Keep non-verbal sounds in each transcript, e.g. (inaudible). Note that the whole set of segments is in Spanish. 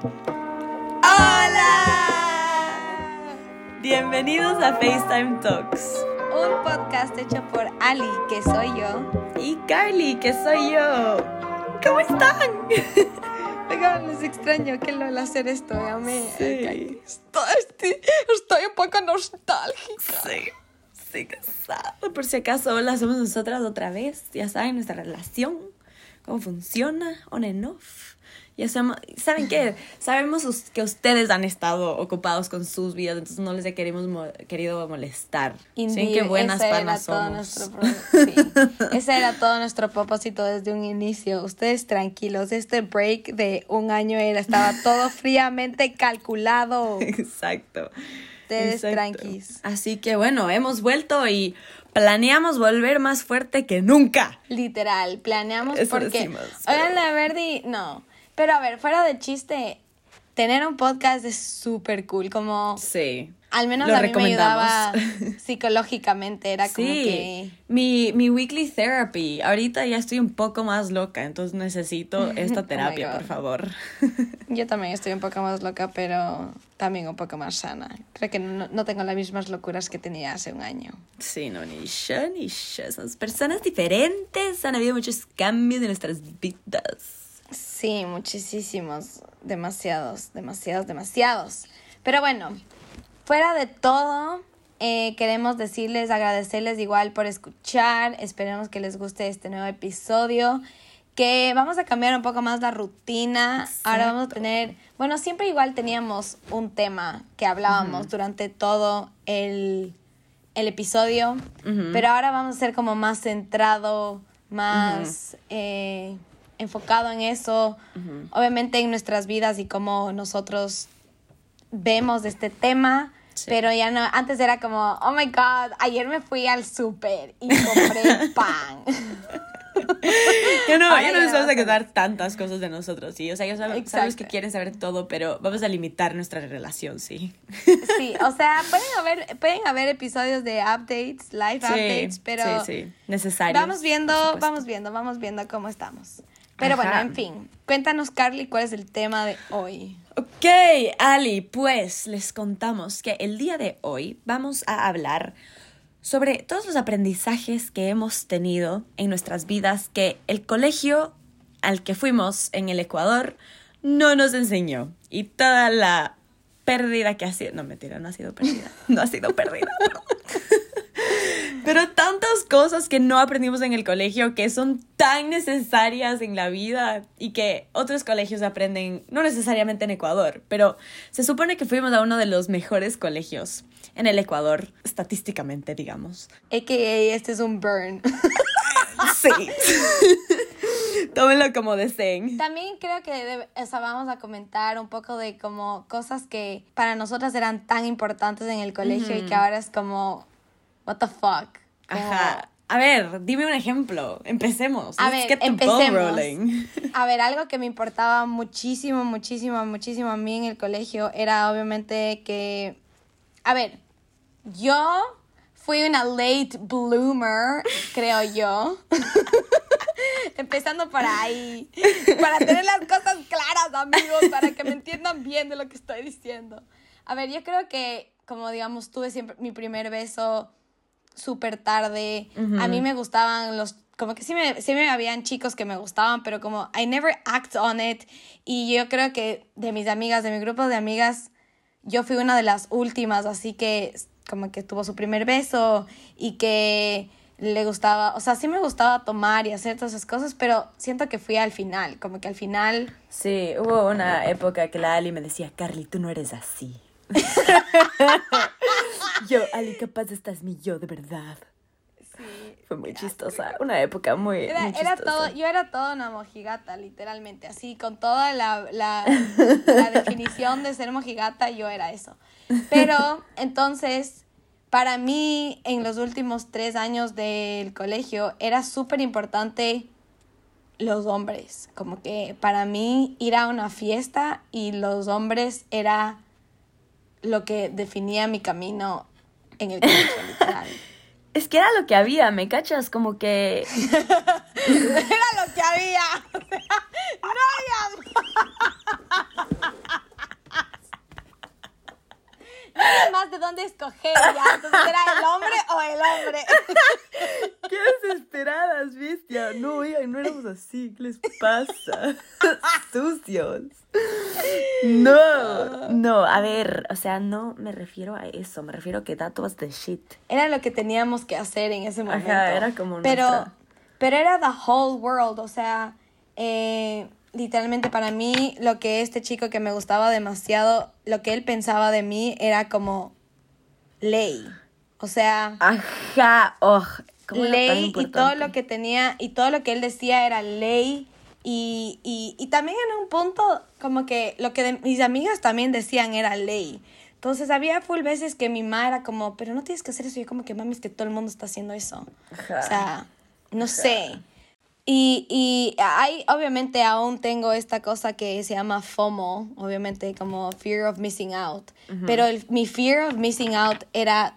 ¡Hola! Bienvenidos a FaceTime Talks. Un podcast hecho por Ali, que soy yo. Y Carly, que soy yo. ¿Cómo están? (laughs) Oigan, les extraño que lo hacer esto. Ya me. Sí. Estoy, un poco nostálgica. Sí. Sí, casado. Por si acaso, hola, somos nosotras otra vez. Ya saben nuestra relación, cómo funciona, on and off. Ya sabemos, ¿saben qué? Sabemos que ustedes han estado ocupados con sus vidas, entonces no les he queremos mo- querido molestar. Sí, Indeed, qué buenas panas somos. sí. Ese era todo nuestro propósito desde un inicio. Ustedes tranquilos, este break de un año era, estaba todo (laughs) fríamente calculado. Exacto. Ustedes Exacto. tranquis. Así que bueno, hemos vuelto y planeamos volver más fuerte que nunca. Literal, planeamos Eso porque. decimos, pero- Oigan, la Verdi, no. Pero a ver, fuera de chiste, tener un podcast es súper cool. Como. Sí. Al menos Lo a mí me ayudaba (laughs) psicológicamente. Era como Sí, que. mi, mi weekly therapy. Ahorita ya estoy un poco más loca, entonces necesito esta (laughs) Oh my terapia, God. por favor. (laughs) Yo también estoy un poco más loca, pero también un poco más sana. Creo que no, no tengo las mismas locuras que tenía hace un año. Sí, no, ni yo, ni yo. Somos personas diferentes. Han habido muchos cambios en nuestras vidas. Sí, muchísimos, demasiados, demasiados, demasiados. Pero bueno, fuera de todo, eh, queremos decirles, agradecerles igual por escuchar. Esperemos que les guste este nuevo episodio. Que vamos a cambiar un poco más la rutina. Ahora vamos a tener, bueno, siempre igual teníamos un tema que hablábamos durante todo el, el episodio. Pero ahora vamos a ser como más centrado, más eh, enfocado en eso. Obviamente en nuestras vidas y cómo nosotros vemos este tema. Sí. Pero ya no, antes era como, oh my god, ayer me fui al súper y compré (laughs) pan. Ya no, ya no les vamos a contar tantas cosas de nosotros, sí. O sea, ya sabemos Exacto. que quieren saber todo, pero vamos a limitar nuestra relación, sí. Sí, o sea, pueden haber, pueden haber episodios de updates, live updates, pero Sí, sí, necesarios. vamos viendo, vamos viendo, vamos viendo cómo estamos. Pero bueno, en fin, cuéntanos, Carly, cuál es el tema de hoy. Ok, Ali, pues les contamos que el día de hoy vamos a hablar sobre todos los aprendizajes que hemos tenido en nuestras vidas que el colegio al que fuimos en el Ecuador no nos enseñó y toda la pérdida que ha sido, no mentira, no ha sido pérdida, no ha sido (laughs) pérdida. Pero tantas cosas que no aprendimos en el colegio que son tan necesarias en la vida y que otros colegios aprenden, no necesariamente en Ecuador, pero se supone que fuimos a uno de los mejores colegios en el Ecuador, estadísticamente, digamos. AKA, este es un burn. (laughs) Sí. Tómenlo como deseen. También creo que o sea, vamos a comentar un poco de como cosas que para nosotras eran tan importantes en el colegio y que ahora es como, what the fuck. Como- Ajá. A ver, dime un ejemplo. Empecemos. A Let's ver, get the ball empecemos. rolling. (laughs) A ver, algo que me importaba muchísimo, muchísimo, muchísimo a mí en el colegio era obviamente que, a ver, yo fui una late bloomer, creo yo. (laughs) Empezando por ahí, para tener las cosas claras, amigos, para que me entiendan bien de lo que estoy diciendo. A ver, yo creo que, como digamos, tuve siempre mi primer beso súper tarde. A mí me gustaban los... Como que sí me, sí me habían chicos que me gustaban, pero como I never act on it. Y yo creo que de mis amigas, de mi grupo de amigas, yo fui una de las últimas, así que como que tuvo su primer beso y que le gustaba, o sea, sí me gustaba tomar y hacer todas esas cosas, pero siento que fui al final, como que al final... Sí, hubo una época que la Ali me decía, Carly, tú no eres así. (laughs) yo, Ali, capaz esta es mi yo de verdad. Fue muy chistosa. Una época muy, Era, muy era chistosa. todo, yo era toda una mojigata, literalmente, así, con toda la, la, la definición de ser mojigata, yo era eso. Pero, (laughs) entonces, para mí, en los últimos tres años del colegio, era súper importante los hombres. Como que para mí ir a una fiesta y los hombres era lo que definía mi camino en el colegio, literal. (laughs) Es que era lo que había, ¿me cachas? Como que... (laughs) Era lo que había. O (laughs) sea, no había. Escoger ya. Entonces era el hombre o el hombre. (laughs) ¡Qué desesperadas, bestia! No, oigan, no éramos así. ¿Qué les pasa? (laughs) Sucios. No, no, a ver, o sea, no me refiero a eso. Me refiero a que that was the shit. Era lo que teníamos que hacer en ese momento. Ajá, era como Pero, nuestra- pero era the whole world, o sea, eh, literalmente para mí lo que este chico que me gustaba demasiado, lo que él pensaba de mí era como ley. O sea, Ajá, oh, ¿cómo era tan ley y todo lo que tenía y todo lo que él decía era ley y, y, y también en un punto como que lo que de- mis amigas también decían era ley. Entonces había full veces que mi mamá era como, pero no tienes que hacer eso. Y yo como que mami, es que todo el mundo está haciendo eso. Ajá. O sea, no sé. Y, y hay, obviamente aún tengo esta cosa que se llama FOMO, obviamente como Fear of Missing Out. Pero el- mi Fear of Missing Out era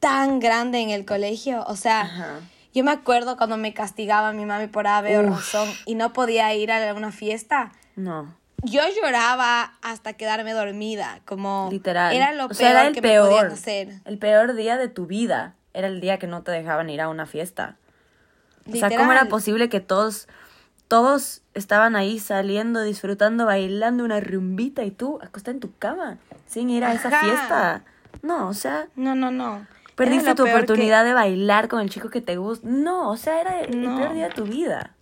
tan grande en el colegio. O sea, yo me acuerdo cuando me castigaba mi mami por ave o Uf. razón y no podía ir a una fiesta. No, Yo lloraba hasta quedarme dormida, como literal. era lo o peor sea, era el que peor. me podían hacer. El peor día de tu vida era el día que no te dejaban ir a una fiesta. O sea, ¿cómo Literal. era posible que todos, todos estaban ahí saliendo, disfrutando, bailando una rumbita y tú acostada en tu cama sin ir a esa fiesta? No, o sea, No, no, no. perdiste tu que- oportunidad de bailar con el chico que te gusta. No, o sea, era el, el No. peor día de tu vida.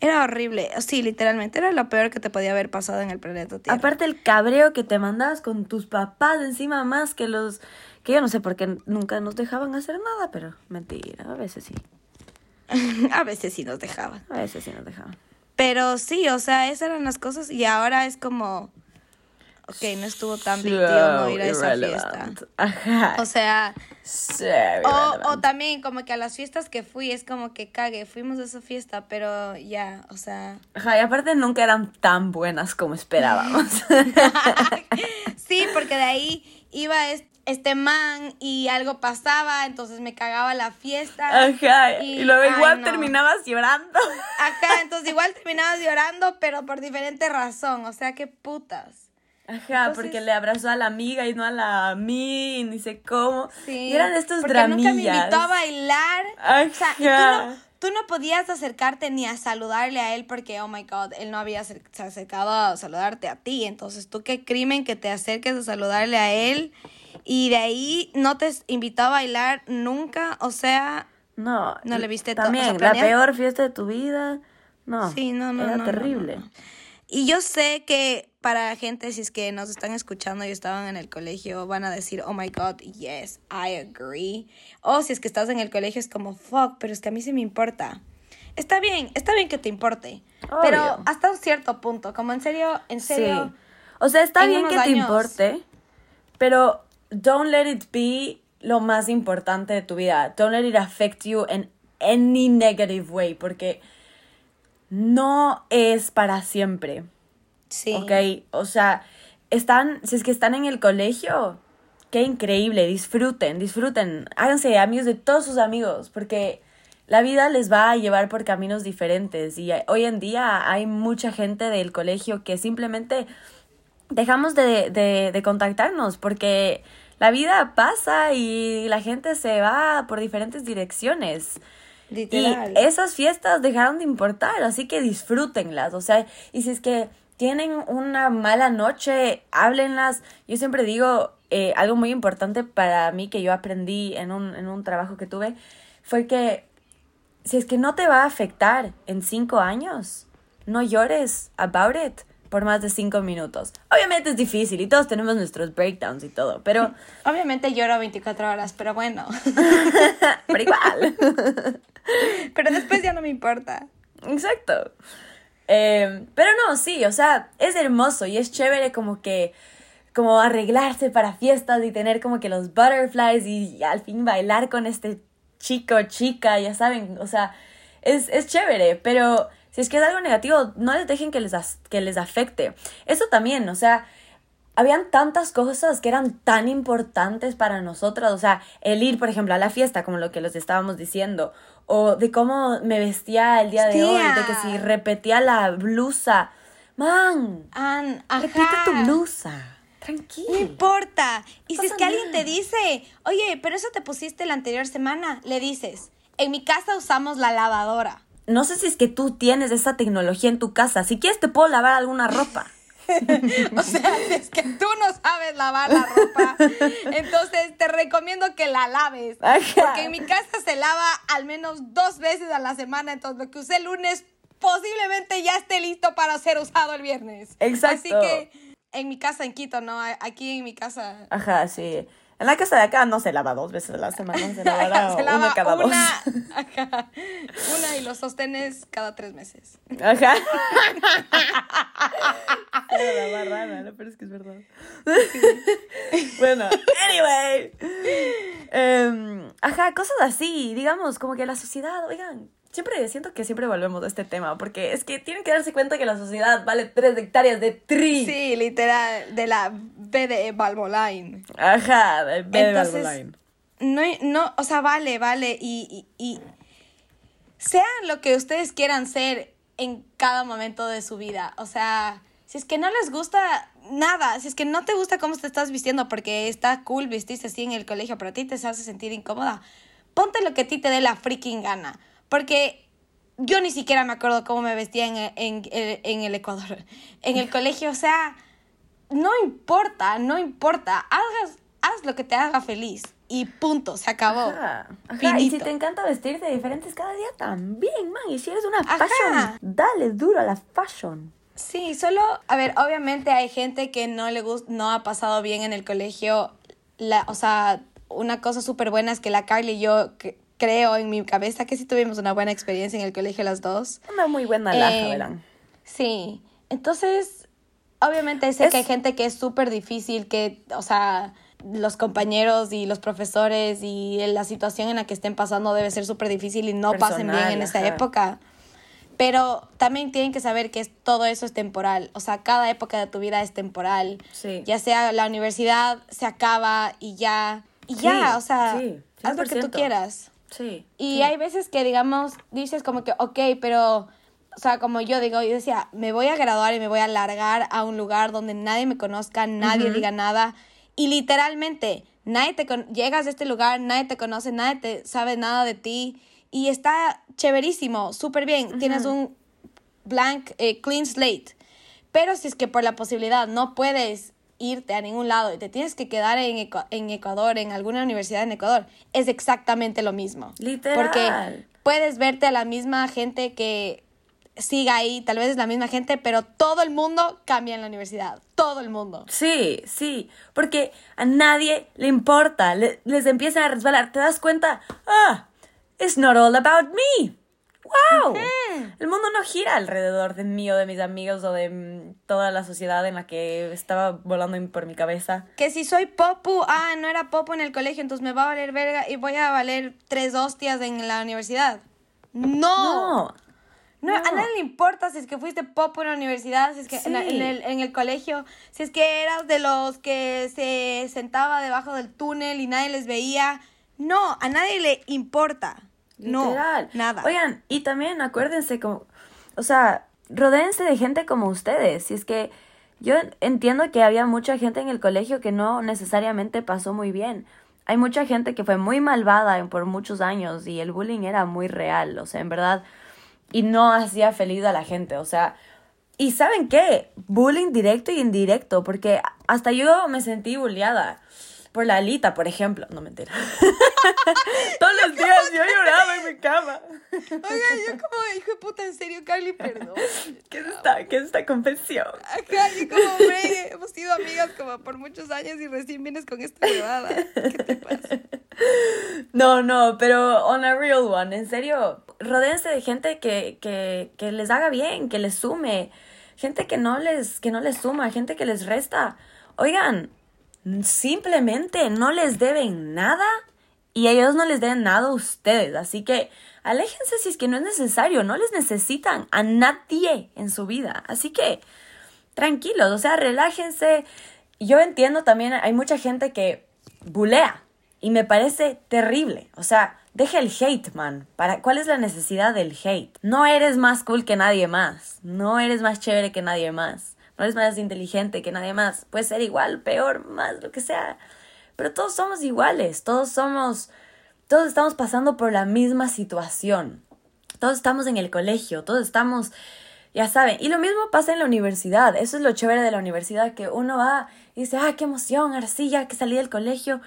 Era horrible. Sí, literalmente. Era lo peor que te podía haber pasado en el planeta Tierra. Aparte el cabreo que te mandabas con tus papás encima más que los... Que yo no sé por qué nunca nos dejaban hacer nada, pero mentira, a veces sí. (laughs) a veces sí nos dejaban. A veces sí nos dejaban. Pero sí, o sea, esas eran las cosas. Y ahora es como. Ok, no estuvo tan big deal no ir a esa fiesta. Ajá. O sea, So o, o también como que a las fiestas que fui es como que cague, fuimos a esa fiesta, pero ya, o sea. Ajá, y aparte nunca eran tan buenas como esperábamos. (laughs) sí, porque de ahí iba es- este man y algo pasaba, entonces me cagaba la fiesta. Ajá, y, luego ay, igual no. terminabas llorando. Ajá, entonces igual terminabas llorando, pero por diferente razón, o sea, qué putas. Ajá, Entonces- porque le abrazó a la amiga y no a la a mí, y ni sé cómo. Sí. Y eran estos porque dramillas. nunca me invitó a bailar. O sea, y tú Ajá. no, tú no podías acercarte ni a saludarle a él porque, oh my God, él no había se acercado a saludarte a ti. Entonces, tú qué crimen que te acerques a saludarle a él y de ahí no te invitó a bailar nunca. O sea, No, No le viste o También, sea, la peor fiesta de tu vida. No, Sí, no, no, era no, terrible. no. Y yo sé que para gente, si es que nos están escuchando y estaban en el colegio, van a decir, oh my god, yes, I agree. O si es que estás en el colegio, es como, fuck, pero es que a mí sí me importa. Está bien, está bien que te importe. Pero hasta un cierto punto, como en serio, en serio. Sí. O sea, está en bien que te importe, pero don't let it be lo más importante de tu vida. Don't let it affect you in any negative way, porque no es para siempre. Sí. Ok, o sea, están, si es que están en el colegio, qué increíble, disfruten, disfruten, háganse amigos de todos sus amigos, porque la vida les va a llevar por caminos diferentes y hoy en día hay mucha gente del colegio que simplemente dejamos de, de, de contactarnos porque la vida pasa y la gente se va por diferentes direcciones. Literal. Y esas fiestas dejaron de importar, así que disfrútenlas. O sea, y si es que tienen una mala noche, háblenlas. Yo siempre digo eh, algo muy importante para mí que yo aprendí en un, en un trabajo que tuve, fue que si es que no te va a afectar en cinco años, no llores about it por más de cinco minutos. Obviamente es difícil y todos tenemos nuestros breakdowns y todo, pero, (laughs) Obviamente lloro 24 horas, pero bueno. (laughs) pero igual. (laughs) pero después ya no me importa. Exacto. Eh, pero no, sí, o sea, es hermoso y es chévere como que, como arreglarse para fiestas y tener como que los butterflies y, al fin bailar con este chico, chica, ya saben, o sea, es, es chévere, pero si es que es algo negativo, no les dejen que les, que les afecte. Eso también, o sea, habían tantas cosas que eran tan importantes para nosotras, o sea, el ir, por ejemplo, a la fiesta, como lo que les estábamos diciendo, o de cómo me vestía el día de hoy, de que si repetía la blusa, man, An, repite tu blusa, Tranquilo. No importa. Y si es que alguien te dice, oye, pero eso te pusiste la anterior semana, le dices, en mi casa usamos la lavadora. No sé si es que tú tienes esa tecnología en tu casa. Si quieres te puedo lavar alguna ropa. (laughs) O sea, si es que tú no sabes lavar la ropa, entonces te recomiendo que la laves. Porque en mi casa se lava al menos dos veces a la semana, entonces lo que usé el lunes posiblemente ya esté listo para ser usado el viernes. Exacto. Así que en mi casa en Quito, ¿no? Aquí en mi casa Ajá, sí. En la casa de acá no se lava dos veces a la semana, se lavará (laughs) se lava una cada una, (laughs) dos. ajá, una y los sostenes cada tres meses. Ajá. (laughs) Pero la barrana, ¿no? pero es que es verdad. bueno, anyway. Em, ajá, cosas así, digamos, como que la sociedad, oigan, siempre siento que siempre volvemos a este tema, porque es que tienen que darse cuenta que la sociedad vale tres hectáreas de tri. Sí, literal, de la B de Valvoline. Ajá, de de Entonces, Valvoline. no, no, o sea, vale, vale, y, y, y sean lo que ustedes quieran ser en cada momento de su vida. O sea, si es que no les gusta nada, si es que no te gusta cómo te estás vistiendo porque está cool vestirse así en el colegio, pero a ti te hace sentir incómoda, ponte lo que a ti te dé la freaking gana. Porque yo ni siquiera me acuerdo cómo me vestía en, en, en el Ecuador, (laughs) en el colegio. O sea, no importa, no importa. Hagas, haz lo que te haga feliz. Y punto, se acabó. Ajá, ajá, Y si te encanta vestirte diferentes cada día también, man. Y si eres una Ajá. fashion, dale duro a la fashion. Sí, solo, a ver, obviamente hay gente que no le gusta, no ha pasado bien en el colegio. La, o sea, una cosa súper buena es que la Carly y yo que- creo en mi cabeza que sí tuvimos una buena experiencia en el colegio las dos. Una muy buena laja, Eh, verán. Sí, entonces, obviamente sé Es- que hay gente que es súper difícil, que, o sea, los compañeros y los profesores y la situación en la que estén pasando debe ser súper difícil y no pasen bien en esa ajá. época. Pero también tienen que saber que es, todo eso es temporal. O sea, cada época de tu vida es temporal. Sí. Ya sea la universidad, se acaba y ya. Y ya, o sea, sí, haz lo que tú 100%. quieras. Sí. Y sí. hay veces que, digamos, dices como que, ok, pero, o sea, como yo digo, yo decía, me voy a graduar y me voy a largar a un lugar donde nadie me conozca, nadie diga nada. Y literalmente, nadie te con- llegas a este lugar, nadie te conoce, nadie te sabe nada de ti. Y está chéverísimo, súper bien. Tienes un blank, eh, clean slate. Pero si es que por la posibilidad no puedes irte a ningún lado y te tienes que quedar en, Ecu- en Ecuador, en alguna universidad en Ecuador, es exactamente lo mismo. Literal. Porque puedes verte a la misma gente que siga ahí, tal vez es la misma gente, pero todo el mundo cambia en la universidad. Todo el mundo. Sí, sí, porque a nadie le importa, le- les empiezan a resbalar, te das cuenta, ah, it's not all about me. ¡Wow! El mundo no gira alrededor de mí o de mis amigos o de mm, toda la sociedad en la que estaba volando por mi cabeza. Que si soy popu, ah, no era popu en el colegio, entonces me va a valer verga y voy a valer tres hostias en la universidad. No. No, No, a nadie le importa si es que fuiste pop en la universidad, si es que en, la- Sí. en el, en el colegio, si es que eras de los que se sentaba debajo del túnel y nadie les veía. No, a nadie le importa. Literal. No, nada. Oigan, y también acuérdense como, o sea, rodéense de gente como ustedes. Si es que yo entiendo que había mucha gente en el colegio que no necesariamente pasó muy bien. Hay mucha gente que fue muy malvada por muchos años y el bullying era muy real, o sea, en verdad, y no hacía feliz a la gente, o sea, y ¿saben qué? Bullying directo y indirecto, porque hasta yo me sentí bulleada por la Alita, por ejemplo, no mentira. (laughs) Todos los días yo lloraba en mi cama. Oiga, yo como hijo de puta, en serio, Carly, perdón. (laughs) ¿Qué es esta, qué es esta confesión? Acá, yo como, hombre, hemos sido amigas como por muchos años y recién vienes con esta huevada. ¿Qué te pasa? No, no, pero on a real one, en serio, rodéense de gente que, que, que les haga bien, que les sume, gente que no les, que no les suma, gente que les resta. Oigan, simplemente no les deben nada y ellos no les deben nada a ustedes, así que aléjense si es que no es necesario, no les necesitan a nadie en su vida, así que tranquilos, o sea, relájense. Yo entiendo también, hay mucha gente que bulea y me parece terrible. O sea, deja el hate, man. ¿Para, ¿Cuál es la necesidad del hate? No eres más cool que nadie más. No eres más chévere que nadie más. No eres más inteligente que nadie más. Puedes ser igual, peor, más, lo que sea. Pero todos somos iguales, todos somos, todos estamos pasando por la misma situación. Todos estamos en el colegio, todos estamos, ya saben. Y lo mismo pasa en la universidad. Eso es lo chévere de la universidad, que uno va y dice, ah, qué emoción, ahora sí, ya que salí del colegio.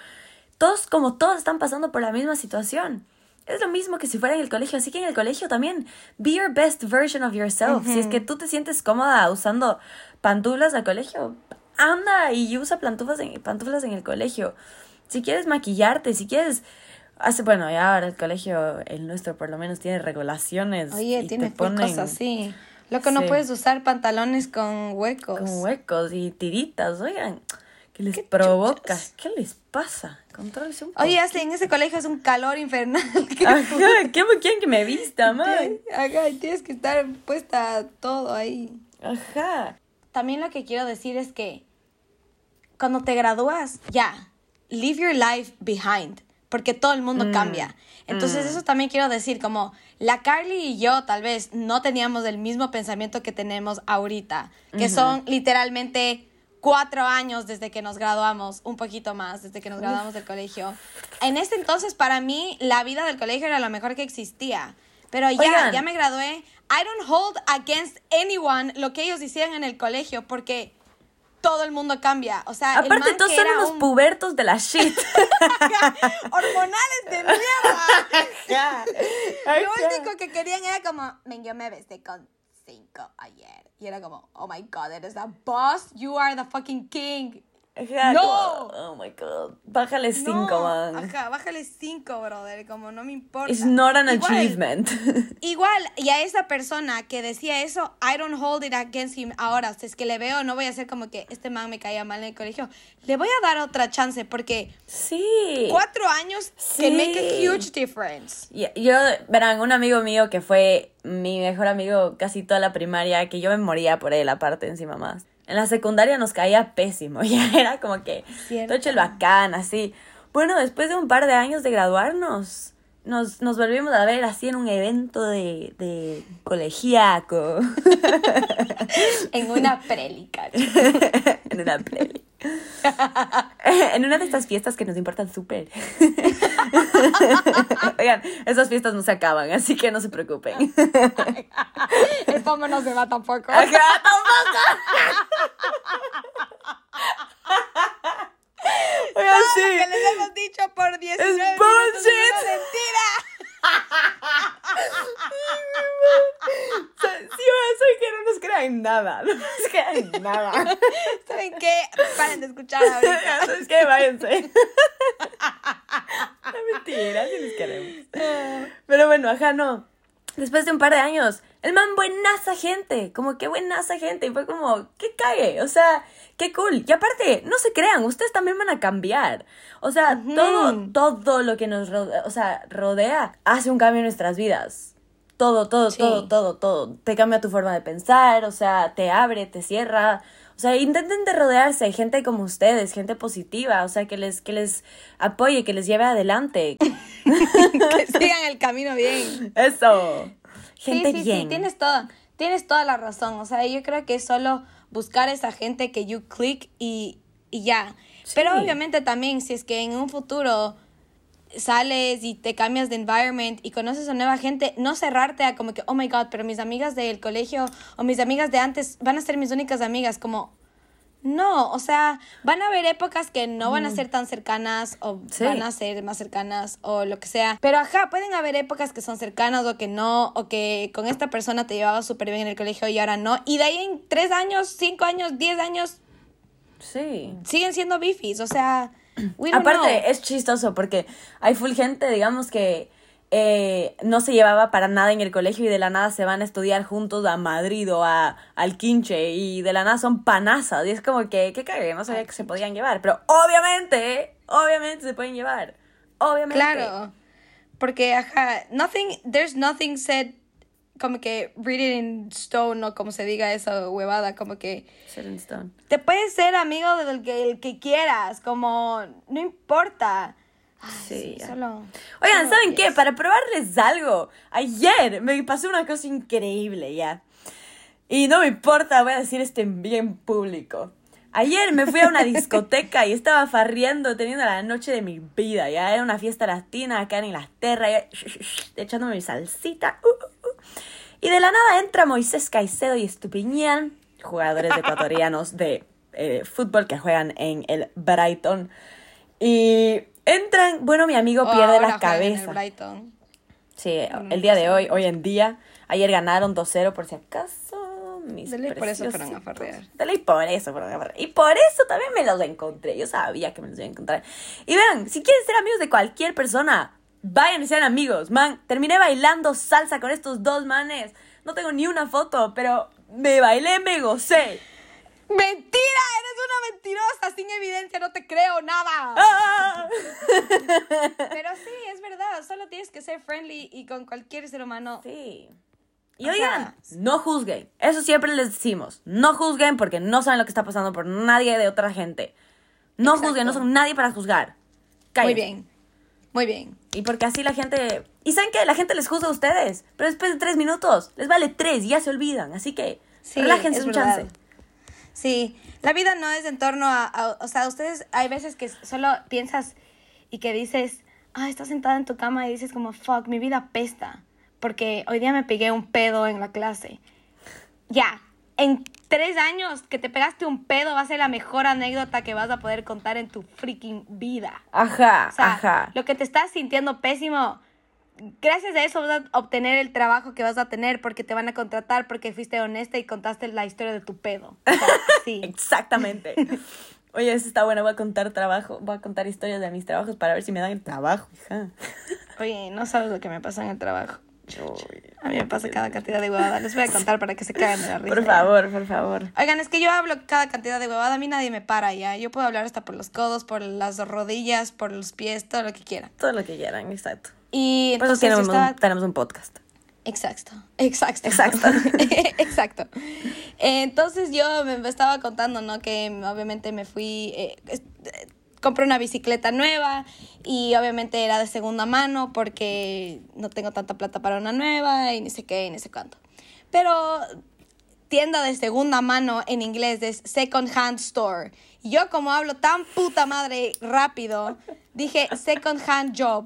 Todos, como todos, están pasando por la misma situación. Es lo mismo que si fuera en el colegio, así que en el colegio también, be your best version of yourself. Si es que tú te sientes cómoda usando pantuflas al colegio, anda y usa pantuflas en, pantuflas en el colegio. Si quieres maquillarte, si quieres... Hace, bueno, ya ahora el colegio, el nuestro por lo menos tiene regulaciones. Oye, tiene cosas así. Lo que no puedes usar pantalones con huecos. Con huecos y tiritas, oigan. ¿Qué les provoca? ¿Qué les pasa? Controles un poco. Oye, hasta en ese colegio es un calor infernal. (laughs) (laughs) Ajá, ¿qué quieren que me vista, man? Ajá, tienes que estar puesta todo ahí. Ajá. También lo que quiero decir es que cuando te gradúas, ya, leave your life behind, porque todo el mundo mm, cambia. Entonces mm. eso también quiero decir, como la Carly y yo tal vez no teníamos el mismo pensamiento que tenemos ahorita, que son literalmente cuatro años desde que nos graduamos, un poquito más, desde que nos graduamos del colegio. En este entonces, para mí, la vida del colegio era lo mejor que existía. Pero ya, ya me gradué. I don't hold against anyone lo que ellos hicieron en el colegio, porque todo el mundo cambia. O sea, aparte todos son unos pubertos de la shit. (laughs) Hormonales de mierda. (laughs) Lo único que querían era como, men, yo me besé con cinco ayer. Y era como, oh my god, eres la boss, you are the fucking king no. oh my god. Bájale cinco, man. Ajá, bájale cinco, brother. Como no me importa. It's not an achievement. (laughs) igual, y a esa persona que decía eso, I don't hold it against him ahora. si es que le veo, no voy a hacer como que este man me caía mal en el colegio. Le voy a dar otra chance porque. Sí. Cuatro años sí. can make a huge difference. Yo, verán, un amigo mío que fue mi mejor amigo casi toda la primaria, que yo me moría por él, aparte, encima más. En la secundaria nos caía pésimo, (laughs) ya era como que todo el bacán, así. Bueno, después de un par de años de graduarnos, nos, nos volvimos a ver así en un evento de, de colegiaco. (laughs) en una prélica. (laughs) en una preli. (laughs) en una de estas fiestas que nos importan súper. (laughs) Oigan, esas fiestas no se acaban, así que no se preocupen. (laughs) El pomo no se va tampoco. Ajá, tampoco. Oigan, sí. Lo que les hemos dicho por 19 es bullshit. es mentira. Sí, soy que no nos crean nada. No nos crean nada. ¿Saben qué? Paren de escuchar ahorita. (laughs) ¿Sabes qué? Váyanse. No, mentira, sí les queremos. Pero bueno, ajá, no. Después de un par de años, el man buenaza gente, como que buenaza gente. Y fue como, qué cague, o sea, qué cool. Y aparte, no se crean, ustedes también van a cambiar. O sea, todo, todo lo que nos rodea, o sea, rodea hace un cambio en nuestras vidas. Todo, todo, todo, todo, todo. Te cambia tu forma de pensar, o sea, te abre, te cierra. O sea, intenten de rodearse de gente como ustedes, gente positiva, o sea, que les, que les apoye, que les lleve adelante. (laughs) que sigan el camino bien. Eso. Gente sí, sí, bien. Sí, tienes toda, tienes toda la razón. O sea, yo creo que es solo buscar esa gente que you click y, y ya. Pero obviamente también, si es que en un futuro sales y te cambias de environment y conoces a nueva gente, no cerrarte a como que, oh my god, pero mis amigas del colegio o mis amigas de antes van a ser mis únicas amigas, como, no, o sea, van a haber épocas que no van a ser tan cercanas o van a ser más cercanas o lo que sea. Pero ajá, pueden haber épocas que son cercanas o que no, o que con esta persona te llevaba súper bien en el colegio y ahora no. Y de ahí en tres años, cinco años, diez años, sí. siguen siendo bifis, o sea... Aparte, es chistoso porque hay full gente, digamos, que eh, no se llevaba para nada en el colegio y de la nada se van a estudiar juntos a Madrid o a, al Quinche y de la nada son panazas. Y es como que, qué cague, no sabía que se podían llevar. Pero obviamente, obviamente se pueden llevar. Obviamente. Claro. Porque, ajá, nothing, there's nothing said como que read it in stone o como se diga esa huevada, como que... stone. Te puedes ser amigo del que, el que quieras, como no importa. Sí, solo... Oigan, ¿saben qué? Para probarles algo, ayer me pasó una cosa increíble ya. Y no me importa, voy a decir esto en bien público. Ayer me fui a una (laughs) discoteca y estaba farriendo, teniendo la noche de mi vida. Ya era una fiesta latina acá en Inglaterra, ya, echándome mi salsita. uh, uh, uh. Y de la nada entra Moisés Caicedo y Estupiñán, jugadores ecuatorianos de eh, fútbol que juegan en el Brighton. Y entran, bueno, mi amigo Oh, pierde la en cabeza. Brighton. Sí, Mm, el día de hoy, hoy en día. Ayer ganaron 2-0 por si acaso. Mis De ley por eso fueron a farrear. De ley por eso fueron a farrear. Y por eso también me los encontré. Yo sabía que me los iba a encontrar. Y vean, si quieren ser amigos de cualquier persona, vayan y sean amigos. Man, terminé bailando salsa con estos dos manes. No tengo ni una foto, pero me bailé, me gocé. ¡Mentira! ¡Eres una mentirosa! Sin evidencia no te creo nada. ¡Ah! Pero sí, es verdad. Solo tienes que ser friendly y con cualquier ser humano. Sí. Y O oigan, sea, no juzguen. Eso siempre les decimos. No juzguen porque no saben lo que está pasando por nadie de otra gente. No Exacto. juzguen, no son nadie para juzgar. Muy Cállense. bien. Muy bien. Y porque así la gente... Y saben que la gente les juzga a ustedes. Pero después de tres minutos, les vale tres y ya se olvidan. Así que Sí, relájense es un verdad. chance. Sí, la vida no es en torno a, a- O sea, ustedes hay veces que solo piensas y que dices, ah, estás sentada en tu cama y dices como, fuck, mi vida pesta. Porque hoy día me pegué un pedo en la clase. Ya, en tres años que te pegaste un pedo va a ser la mejor anécdota que vas a poder contar en tu freaking vida. Ajá, O sea, ajá. lo que te estás sintiendo pésimo, gracias a eso vas a obtener el trabajo que vas a tener porque te van a contratar porque fuiste honesta y contaste la historia de tu pedo. O sea, (laughs) sí. Exactamente. (laughs) Oye, eso está bueno. Voy a contar trabajo. Voy a contar historias de mis trabajos para ver si me dan el trabajo, hija. (laughs) Oye, no sabes lo que me pasa en el trabajo. A mí me pasa cada cantidad de huevada. Les voy a contar para que se caigan de la risa. Por favor, por favor. Oigan, es que yo hablo cada cantidad de huevada. A mí nadie me para ya. Yo puedo hablar hasta por los codos, por las rodillas, por los pies, todo lo que quiera. Todo lo que quieran, exacto. Y Por eso entonces tenemos, un, tenemos un podcast. Exacto, exacto. Exacto. (laughs) exacto. Entonces yo me estaba contando, ¿no? Que obviamente me fui, eh, eh, compré una bicicleta nueva y obviamente era de segunda mano porque no tengo tanta plata para una nueva y ni sé qué y ni sé cuánto. Pero tienda de segunda mano en inglés es second hand store. Y yo como hablo tan puta madre rápido, dije second hand job.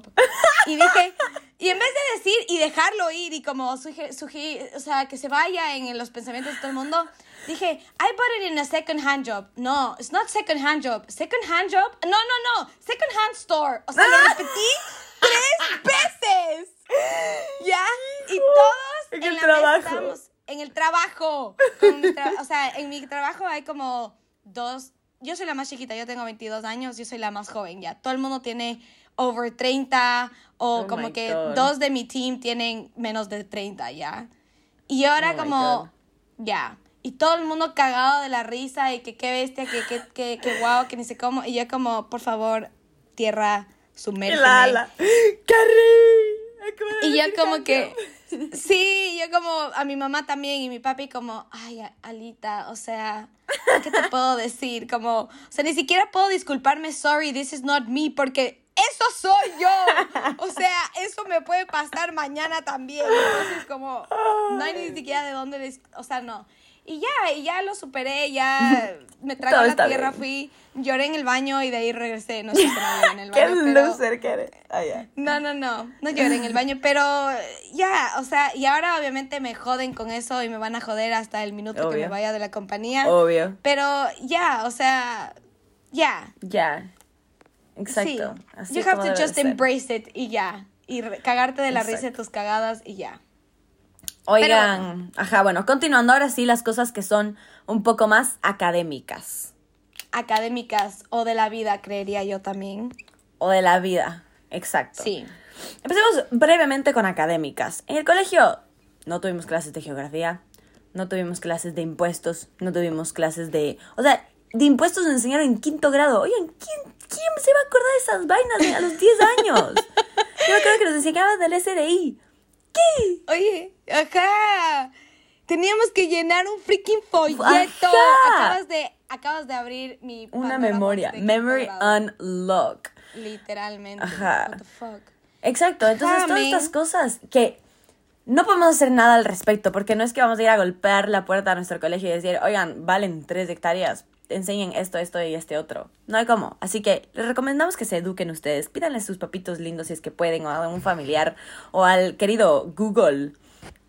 Y dije, y en vez de decir y dejarlo ir y como suge- suge- o sea, que se vaya en los pensamientos de todo el mundo, dije, I bought it in a second hand job. No, it's not second hand job. Second hand job? No, no, no. Second hand store. O sea, lo repetí (laughs) tres veces. ¿Ya? Y todos En el trabajo. en el trabajo. Tra- o sea, en mi trabajo hay como dos. Yo soy la más chiquita, yo tengo 22 años, yo soy la más joven ya. Todo el mundo tiene over 30 o Oh como que God. dos de mi team tienen menos de 30 ya. Y era Oh como, ya. Y todo el mundo cagado de la risa y que qué bestia, que qué que, que guau, que ni sé cómo. Y yo como, por favor, tierra, sumérgeme. El ala. Y yo como que, (laughs) sí, yo como a mi mamá también y mi papi como, ay, Alita, o sea, ¿qué te puedo decir? Como, o sea, ni siquiera puedo disculparme, sorry, this is not me, porque eso soy yo. O sea, eso me puede pasar mañana también. Entonces, como, no hay ni siquiera de dónde, o sea, no. Y ya, y ya lo superé, ya (laughs) me Todo la tierra, bien. fui, lloré en el baño y de ahí regresé. No (laughs) sé si me en el ¡Qué baño, pero... loser que eres! Ah. No, no, no, no lloré en el baño, pero ya, o sea, y ahora obviamente me joden con eso y me van a joder hasta el minuto que me vaya de la compañía. Obvio. Pero ya, o sea, ya. Ya. Exacto. Sí. Así you have to just ser. embrace it y ya. Y cagarte de la risa de Exacto. tus cagadas y ya. Oigan, ajá, bueno, continuando ahora sí las cosas que son un poco más académicas Académicas o de la vida, creería yo también. o de la vida. Exacto. Sí. Empecemos brevemente con académicas. En el colegio no tuvimos clases de geografía, no tuvimos clases de impuestos, no tuvimos clases de... O sea, de impuestos nos enseñaron en quinto grado. Oigan, ¿quién, quién se va a acordar de esas vainas a los 10 años? (laughs) Yo creo que nos enseñaban del SRI. ¿Qué? Oye, ajá. Teníamos que llenar un freaking folleto. Ajá. Acabas de, acabas de abrir mi Una memoria. Memory unlock. Literalmente. Ajá. What the fuck. Exacto, entonces Ajá, todas estas cosas que no podemos hacer nada al respecto, porque no es que vamos a ir a golpear la puerta a nuestro colegio y decir, oigan, valen tres hectáreas, enseñen esto, esto y este otro. No hay cómo. Así que les recomendamos que se eduquen ustedes. Pídanle sus papitos lindos si es que pueden, o a un familiar, o al querido Google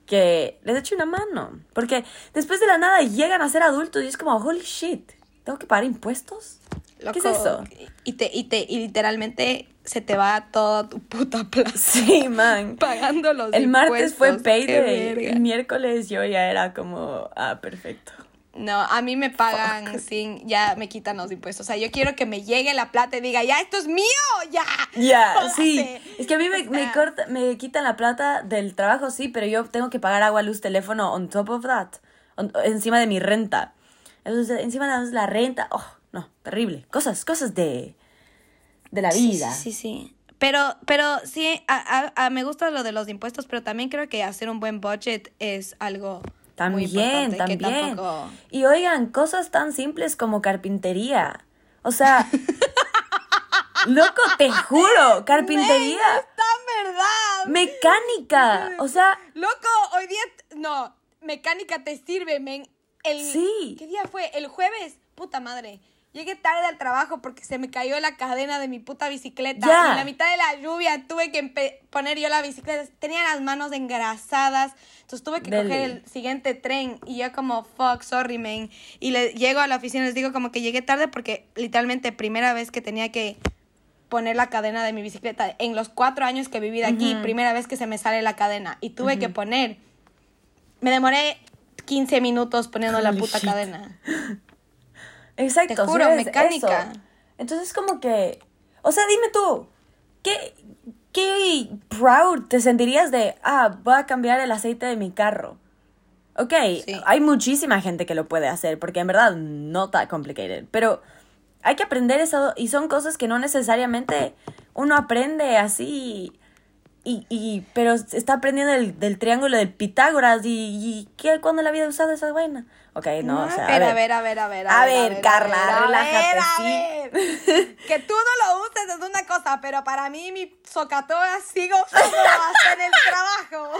que les eche una mano. Porque después de la nada llegan a ser adultos y es como, holy shit, ¿tengo que pagar impuestos? ¿Qué es eso? Y, te, y, te, y literalmente se te va toda tu puta (laughs) plaza. Sí, man. Pagando los El martes fue payday. El miércoles yo ya era como, ah, perfecto. No, a mí me pagan sin, ya me quitan los impuestos. O sea, yo quiero que me llegue la plata y diga, ya, esto es mío, ya. Ya, (laughs) sí. Es que a mí me, me, corta, me quitan la plata del trabajo, sí, pero yo tengo que pagar agua, luz, teléfono on top of that. encima de mi renta. Entonces, encima de la renta, oh, no, terrible. Cosas, cosas de, de la vida. Sí, sí, sí. Pero, pero sí, a, a, me gusta lo de los impuestos, pero también creo que hacer un buen budget es algo también, también. Y oigan, cosas tan simples como carpintería. O sea, (laughs) loco, te juro, carpintería. es tan verdad. Mecánica, o sea. Loco, hoy día, no, mecánica te sirve, men. El, sí. ¿Qué día fue? El jueves, puta madre. Llegué tarde al trabajo porque se me cayó la cadena de mi puta bicicleta. Y en la mitad de la lluvia tuve que poner yo la bicicleta. Tenía las manos engrasadas. Entonces tuve que coger el siguiente tren. Y yo como, fuck, sorry, man. Y le llego a la oficina y les digo como que llegué tarde porque literalmente primera vez que tenía que poner la cadena de mi bicicleta. En los cuatro años que viví de aquí, primera vez que se me sale la cadena. Y tuve que poner... Me demoré 15 minutos poniendo la puta cadena. Exacto. Te juro, mecánica. Entonces, como que. O sea, dime tú, ¿qué, ¿qué proud te sentirías de, ah, voy a cambiar el aceite de mi carro? Ok, hay muchísima gente que lo puede hacer, porque en verdad no está complicated. Pero hay que aprender eso, y son cosas que no necesariamente uno aprende así y, y, pero está aprendiendo el, del triángulo de Pitágoras y, y ¿qué, ¿cuándo la había usado esa vaina? Ok, no, o sea, a ver, a ver, a ver, a ver. A, ver, Carla, relájate, sí. que tú no lo uses es una cosa, pero para mí mi socatoa sigo (laughs) en el trabajo. (laughs)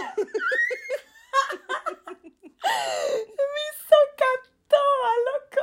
mi socatoa, loco.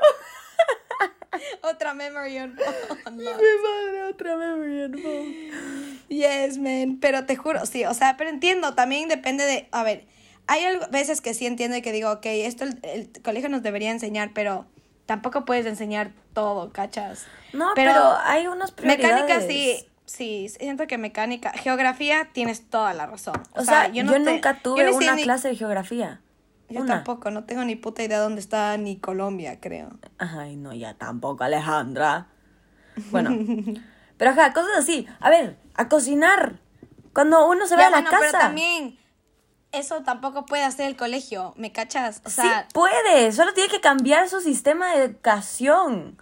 (laughs) otra memory on phone. Mi madre, otra memory phone. Yes, man. Pero te juro, sí, o sea, pero entiendo, también depende de, a ver, hay veces que sí entiendo y que digo, ok, esto el, colegio nos debería enseñar, pero tampoco puedes enseñar todo, ¿cachas? No, pero, hay unos prioridades. Mecánica sí, sí, siento que mecánica, geografía tienes toda la razón. O, sea, yo, nunca tuve una clase de geografía. Yo tampoco, no tengo ni puta idea dónde está ni Colombia, creo. Ay, no, ya tampoco, Alejandra. Bueno, pero ajá, cosas así. A ver, a cocinar. Cuando uno se va a la casa. Pero también eso tampoco puede hacer el colegio, ¿me cachas? O sea, sí puede, solo tiene que cambiar su sistema de educación.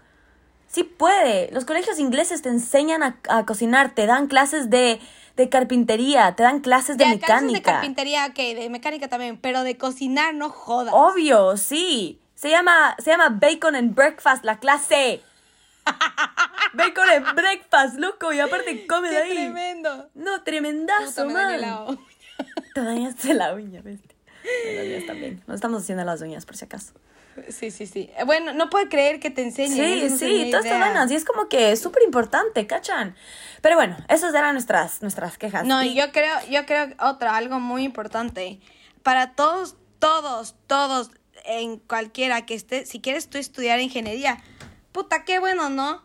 Sí puede. Los colegios ingleses te enseñan a, cocinar, te dan clases de, de carpintería, te dan clases de, mecánica. Clases de carpintería, ok, de mecánica también, pero de cocinar no jodas. Obvio, sí. Se llama, se llama Bacon and Breakfast la clase. (laughs) Bacon and Breakfast, loco, y aparte come de ahí. tremendo. No, tremendazo, man. (laughs) Te dañaste la uña, bestia. Las uñas también. No estamos haciendo las uñas, por si acaso. Sí, sí, sí. Bueno, no puedo creer que te enseñen. Sí, sí, todas estas buenas. Y es como que es súper importante, ¿cachan? Pero bueno, esas eran nuestras, nuestras quejas. No, yo creo, yo creo otra, algo muy importante. Para todos, todos, todos, en cualquiera que esté, si quieres tú estudiar ingeniería, puta, qué bueno, ¿no?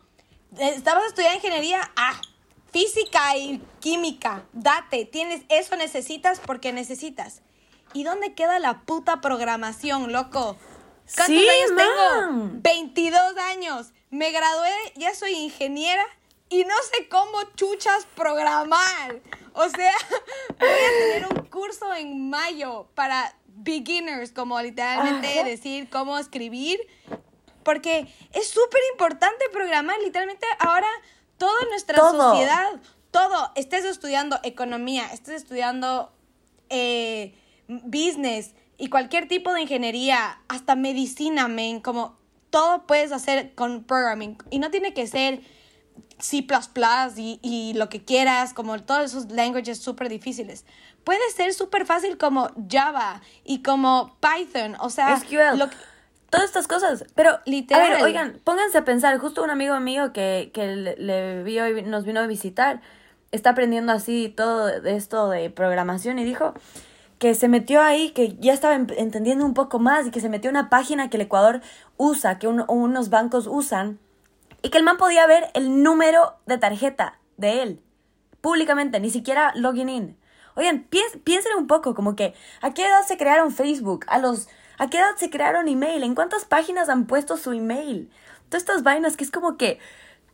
Estabas estudiando ingeniería, ah, física y química, date, tienes, eso necesitas porque necesitas. ¿Y dónde queda la puta programación, loco? ¿Cuántos años tengo? 22 años. Me gradué, ya soy ingeniera y no sé cómo chuchas programar. O sea, (laughs) voy a tener un curso en mayo para beginners, como literalmente decir cómo escribir. Porque es súper importante programar. Literalmente ahora toda nuestra sociedad, todo, estés estudiando economía, estés estudiando eh, business y cualquier tipo de ingeniería, hasta medicina, men, como todo puedes hacer con programming. Y no tiene que ser C++ y, y lo que quieras, como todos esos languages súper difíciles. Puede ser súper fácil como Java y como Python, o sea, SQL. lo que- Todas estas cosas. Pero, Literal. a ver, oigan, pónganse a pensar. Justo un amigo mío que, que le, le vio y nos vino a visitar está aprendiendo así todo de esto de programación y dijo que se metió ahí, que ya estaba em- entendiendo un poco más y que se metió a una página que el Ecuador usa, que un- unos bancos usan, y que el man podía ver el número de tarjeta de él públicamente, ni siquiera login in. Oigan, piensen un poco, como que, ¿a qué edad se crearon Facebook? ¿A los, a qué edad se crearon email? ¿En cuántas páginas han puesto su email? Todas estas vainas que es como que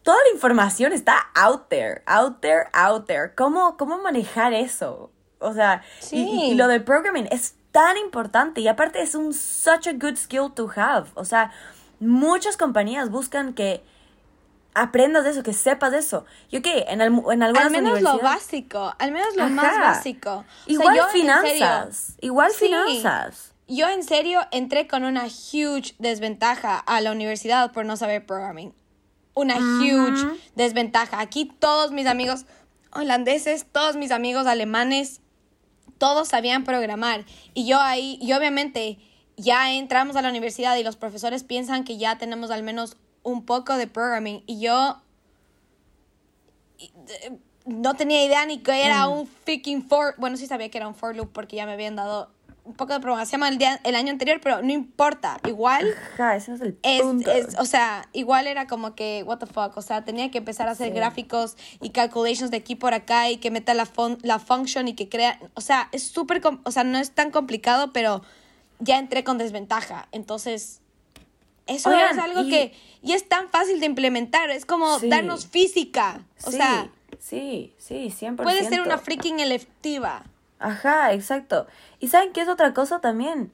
toda la información está out there, out there, out there. ¿Cómo, cómo manejar eso? O sea, y- Sí. y, y lo de programming es tan importante y aparte es un such a good skill to have. O sea, muchas compañías buscan que aprendas de eso, que sepas de eso. Y ok, en, al- en algunas al menos lo básico, al menos lo más básico. O sea, Igual yo, finanzas, igual Sí. finanzas. Yo en serio entré con una huge desventaja a la universidad por no saber programming. Una huge desventaja. Aquí todos mis amigos holandeses, todos mis amigos alemanes, todos sabían programar. Y yo ahí, y obviamente ya entramos a la universidad y los profesores piensan que ya tenemos al menos un poco de programming. Y yo no tenía idea ni que era Mm. un freaking for. Bueno, sí sabía que era un for loop porque ya me habían dado un poco de programación el, día, el año anterior, pero no importa. Igual. Ajá, ese es el Es, punto. es- o sea, igual era como que, what the fuck, o sea, tenía que empezar a hacer Sí. gráficos y calculations de aquí por acá y que meta la, fun- la function y que crea, o sea, es súper, o sea, no es tan complicado, pero ya entré con desventaja, entonces, eso Oigan, es algo y- que, y es tan fácil de implementar, es como Sí. darnos física, o sí, sea, sí, sí, 100%. puede ser una freaking electiva. Ajá, exacto. ¿Y saben qué es otra cosa también?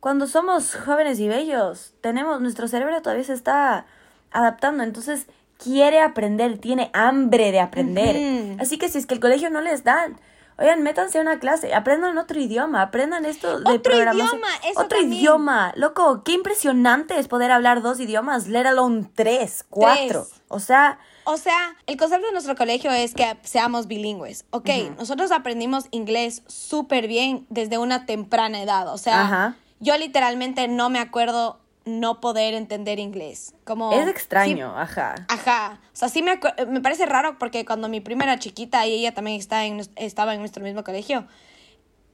Cuando somos jóvenes y bellos, tenemos, nuestro cerebro todavía se está adaptando, entonces quiere aprender, tiene hambre de aprender. Así que si es que el colegio no les dan, oigan, métanse a una clase, aprendan otro idioma, aprendan esto de Otro idioma, eso Otro también. idioma, loco, qué impresionante es poder hablar dos idiomas, let alone tres, cuatro. Tres. O sea, O sea, el concepto de nuestro colegio es que seamos bilingües. Ok, nosotros aprendimos inglés súper bien desde una temprana edad. O sea, Ajá. yo literalmente no me acuerdo no poder entender inglés. Como, es extraño, sí, ajá. ajá. O sea, sí me, me parece raro porque cuando mi prima era chiquita y ella también en, estaba en nuestro mismo colegio,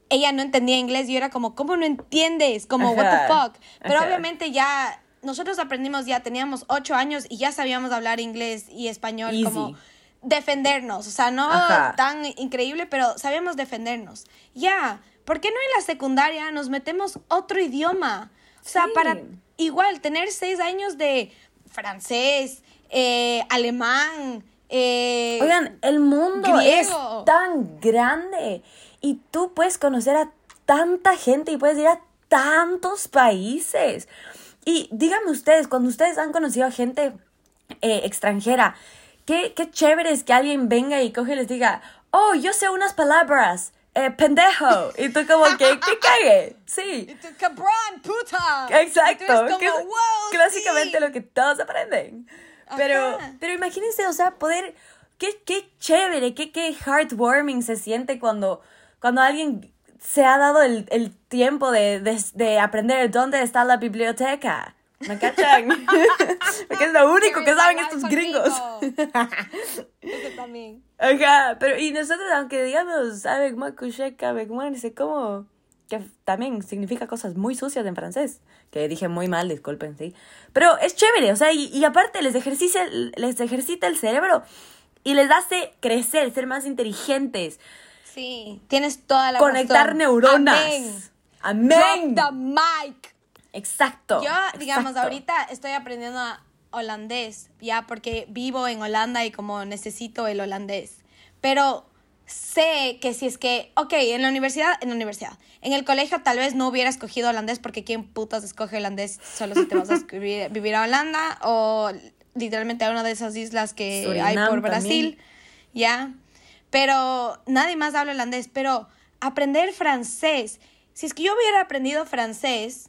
ella no entendía inglés y yo era como, ¿cómo no entiendes? Como, what the Ajá, fuck? Pero ajá. obviamente ya, nosotros aprendimos ya, teníamos ocho años y ya sabíamos hablar inglés y español Easy. como defendernos. O sea, no Ajá. tan increíble, pero sabíamos defendernos. Ya, ¿por qué no en la secundaria nos metemos otro idioma? O sea, Sí. para igual tener seis años de francés, eh, alemán, eh, Oigan, el mundo griego. es tan grande y tú puedes conocer a tanta gente y puedes ir a tantos países. Y díganme ustedes, cuando ustedes han conocido a gente eh, extranjera, qué, qué chévere es que alguien venga y coge y les diga, oh, yo sé unas palabras, eh, pendejo. Y tú como que, ¿qué cague? Sí. Y tú, cabrón, puta. Exacto. Eres que es como, wow, clásicamente sí. lo que todos aprenden. Pero, Ajá. pero imagínense, o sea, poder. Qué, qué chévere, qué, qué heartwarming se siente cuando, cuando alguien se ha dado el, el tiempo de, de, de aprender dónde está la biblioteca. ¿Me cachan? (laughs) Porque es lo único que saben estos gringos. (laughs) Eso también. Ajá, pero y nosotros, aunque digamos, moi, no sé cómo, que también significa cosas muy sucias en francés, que dije muy mal, disculpen, sí. Pero es chévere, o sea, y, y aparte les les ejercita el cerebro y les hace crecer, ser más inteligentes, Sí, tienes toda la conectar razón. neuronas. Amén. Amén. Drop the mic. Exacto. Yo, digamos, exacto. ahorita estoy aprendiendo holandés, ya, porque vivo en Holanda y como necesito el holandés. Pero sé que si es que, ok, en la universidad, en la universidad, en el colegio tal vez no hubiera escogido holandés porque quién putas escoge holandés solo si te vas a escribir- (laughs) vivir a Holanda o literalmente a una de esas islas que hay por Brasil, ya. Pero nadie más habla holandés, pero aprender francés, si es que yo hubiera aprendido francés,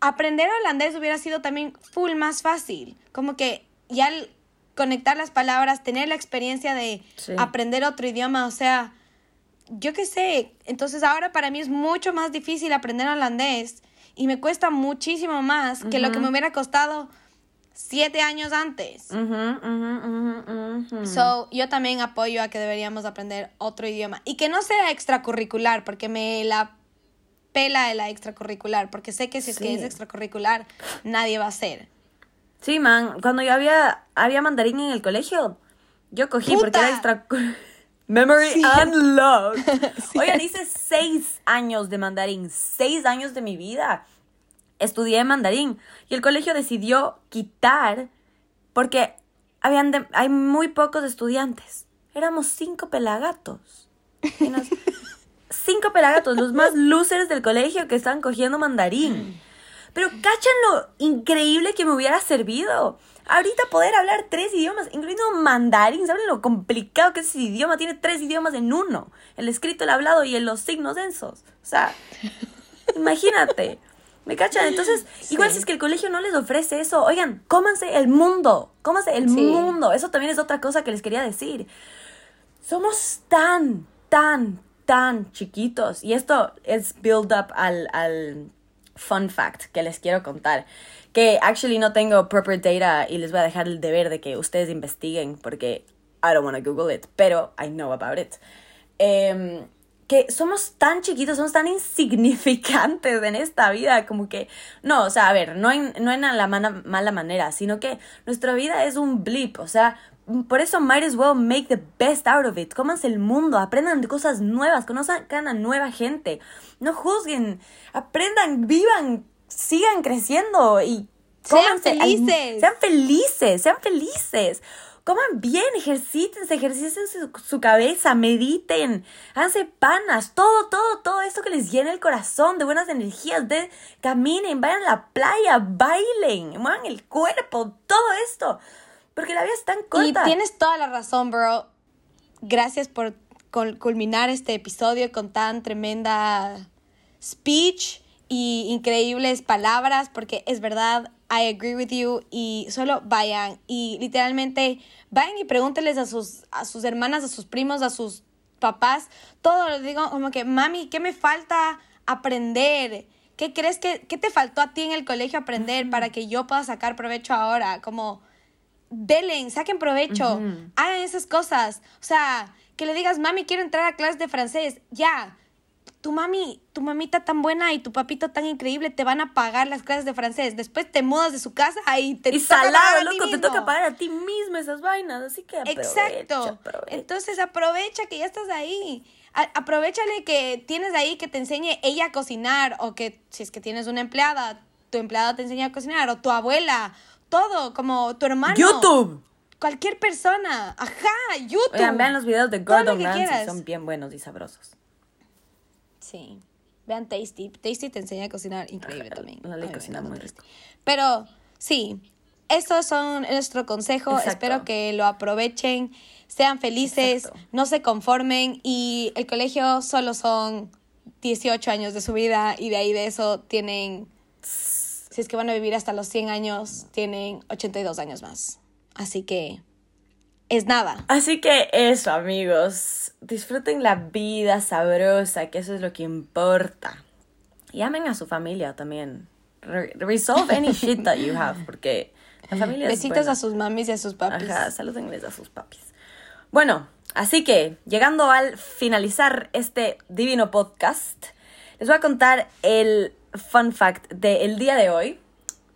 aprender holandés hubiera sido también full más fácil. Como que ya el- conectar las palabras, tener la experiencia de Sí. aprender otro idioma, o sea, yo qué sé, entonces ahora para mí es mucho más difícil aprender holandés y me cuesta muchísimo más que lo que me hubiera costado siete años antes. Ujú, ujú, ujú, ujú. So, yo también apoyo a que deberíamos aprender otro idioma y que no sea extracurricular, porque me la pela de la extracurricular, porque sé que si es que Sí. es extracurricular, nadie va a hacer. Sí, man, cuando yo había, había mandarín en el colegio, yo cogí porque ¡Puta! era extra... (laughs) Memory Sí. unlocked. (laughs) Sí. Oigan, hice seis años de mandarín, seis años de mi vida. Estudié mandarín y el colegio decidió quitar porque habían de- hay muy pocos estudiantes. Éramos cinco pelagatos. Y nos- (laughs) cinco pelagatos, los más losers del colegio que estaban cogiendo mandarín. Pero cachan lo increíble que me hubiera servido. Ahorita poder hablar tres idiomas, incluyendo mandarín. ¿Saben lo complicado que es ese idioma? Tiene tres idiomas en uno. El escrito, el hablado y los signos densos. O sea, (laughs) imagínate. ¿Me cachan? Entonces, igual Sí. si es que el colegio no les ofrece eso, oigan, cómanse el mundo. Cómanse el Sí. mundo. Eso también es otra cosa que les quería decir. Somos tan, tan, tan chiquitos. Y esto es build up al, al fun fact que les quiero contar. Que actually no tengo proper data y les voy a dejar el deber de que ustedes investiguen porque I don't want to Google it, pero I know about it. Em, que somos tan chiquitos, somos tan insignificantes en esta vida, como que, no, o sea, a ver, no en, no en la mala manera, sino que nuestra vida es un blip, o sea, por eso might as well make the best out of it, cómanse el mundo, aprendan de cosas nuevas, conozcan a nueva gente, no juzguen, aprendan, vivan, sigan creciendo y Sean cómanse al- felices. sean felices, sean felices. Coman bien, ejercítense, ejerciten su, su cabeza, mediten, háganse panas, todo, todo, todo esto que les llene el corazón de buenas energías, de, caminen, vayan a la playa, bailen, muevan el cuerpo, todo esto. Porque la vida es tan Y corta. tienes toda la razón, bro. Gracias por cul- culminar este episodio con tan tremenda speech y increíbles palabras, porque es verdad, I agree with you. Y solo vayan y literalmente vayan y pregúntenles a sus, a sus hermanas, a sus primos, a sus papás, todo. Les digo como que, mami, ¿qué me falta aprender? ¿Qué crees que qué te faltó a ti en el colegio aprender para que yo pueda sacar provecho ahora? Como, delen, saquen provecho, hagan esas cosas. O sea, que le digas, mami, quiero entrar a clases de francés. Ya, tu mami, tu mamita tan buena y tu papito tan increíble te van a pagar las clases de francés. Después te mudas de su casa y te y salado, loco, te toca pagar a ti mismo esas vainas, así que aprovecha, Exacto. aprovecha. Entonces aprovecha que ya estás ahí. A- aprovechale que tienes ahí que te enseñe ella a cocinar o que si es que tienes una empleada, tu empleada te enseña a cocinar o tu abuela, todo, como tu hermano. YouTube. Cualquier persona. Ajá, YouTube. Oigan, vean los videos de Gordon Ramsay, son bien buenos y sabrosos. Sí. Vean Tasty. Tasty te enseña a cocinar increíble también. La me cocina muy rico. Pero sí, estos son nuestro consejo. Exacto. Espero que lo aprovechen, sean felices, Exacto. no se conformen y el colegio solo son 18 años de su vida y de ahí de eso tienen, si es que van a vivir hasta los 100 años, tienen 82 años más. Así que es nada. Así que eso, amigos. Disfruten la vida sabrosa, que eso es lo que importa. Y amen a su familia también. Re- resolve any shit that you have, porque la familia es Besitos buena. a sus mamis y a sus papis. Ajá, salúdenles a sus papis. Bueno, así que llegando al finalizar este divino podcast, les voy a contar el fun fact del día de hoy,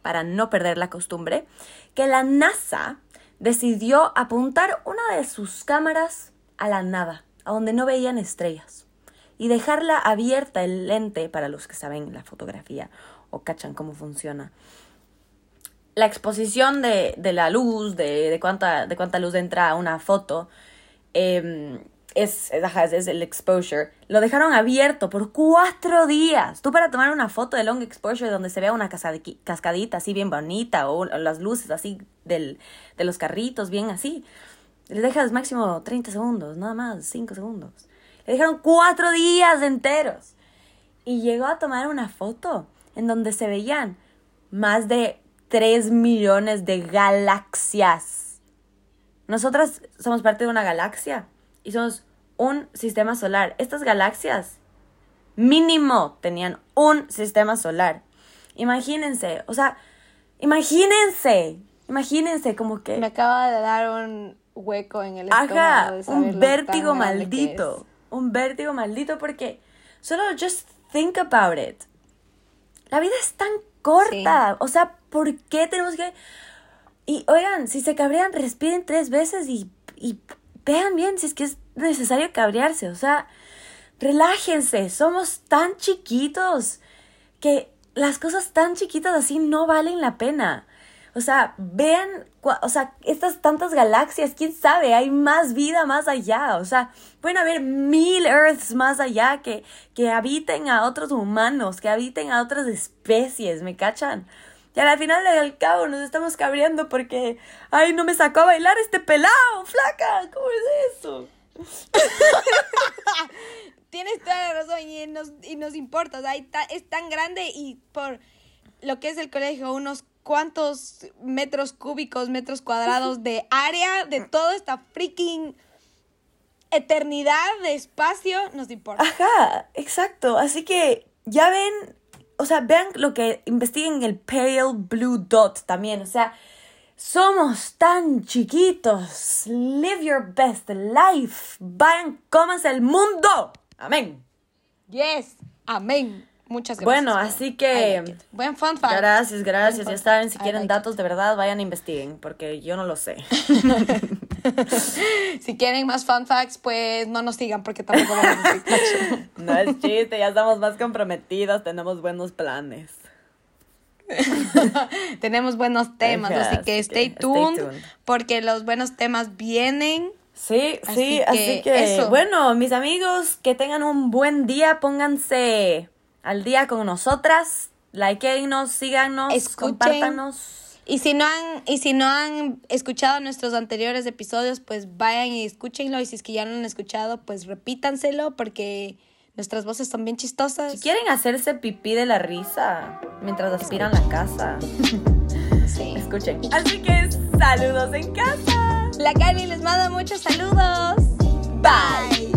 para no perder la costumbre, que la NASA decidió apuntar una de sus cámaras a la nada, a donde no veían estrellas, y dejarla abierta el lente para los que saben la fotografía o cachan cómo funciona. La exposición de, de la luz, de, de cuánta, de cuánta luz entra a una foto, eh, es, es, es- el exposure. Lo dejaron abierto por cuatro días. Tú para tomar una foto de long exposure donde se vea una cascadita así bien bonita o, o las luces así del, de los carritos bien así. Le dejas máximo 30 segundos, nada más, 5 segundos. Le dejaron cuatro días enteros. Y llegó a tomar una foto en donde se veían más de 3 millones de galaxias. nosotras somos parte de una galaxia y somos un sistema solar. Estas galaxias mínimo tenían un sistema solar. Imagínense, o sea, imagínense, imagínense como que... Me acaba de dar un hueco en el. Ajá, un vértigo maldito. Un vértigo maldito porque solo just think about it. La vida es tan corta. O sea, ¿por qué tenemos que.? Y oigan, si se cabrean, respiren tres veces y, y vean bien si es que es necesario cabrearse. O sea, relájense. Somos tan chiquitos que las cosas tan chiquitas así no valen la pena. O sea, vean, o sea, estas tantas galaxias, quién sabe, hay más vida más allá. O sea, pueden haber mil Earths más allá que, que habiten a otros humanos, que habiten a otras especies, ¿me cachan? Y al final del cabo nos estamos cabreando porque, ay, no me sacó a bailar este pelado, flaca, ¿cómo es eso? (laughs) Tienes toda la razón y nos, y nos importa. O sea, hay ta- es tan grande y por lo que es el colegio, unos cuantos metros cúbicos, metros cuadrados de área, de toda esta freaking eternidad de espacio, nos importa. Ajá, exacto. Así que ya ven, o sea, vean lo que investiguen el Pale Blue Dot también. O sea, somos tan chiquitos. Live your best life. Vayan, cómanse el mundo. Amén. Yes, amén. Muchas gracias. Bueno, así que- like. Buen fun fact. Gracias, gracias. Buen Ya saben, si quieren like it. datos de verdad, vayan a investiguen, porque yo no lo sé. (laughs) (laughs) (laughs) Si quieren más fun facts, pues no nos sigan porque tampoco vamos a decir. (laughs) No es chiste, ya estamos más comprometidos, tenemos buenos planes. (laughs) Tenemos buenos temas, Ajá, así que stay que stay tuned, porque los buenos temas vienen. Sí, Así sí, que así que eso. bueno, mis amigos, que tengan un buen día, pónganse al día con nosotras, likeenos, síganos, Escuchen. compártanos. Y si no han, y si no han escuchado nuestros anteriores episodios, pues vayan y escúchenlo. Y si es que ya no han escuchado, pues repítanselo porque nuestras voces son bien chistosas. Si quieren hacerse pipí de la risa mientras aspiran la casa, (laughs) Sí. escuchen. Así que saludos en casa. La Cari les manda muchos saludos. Bye.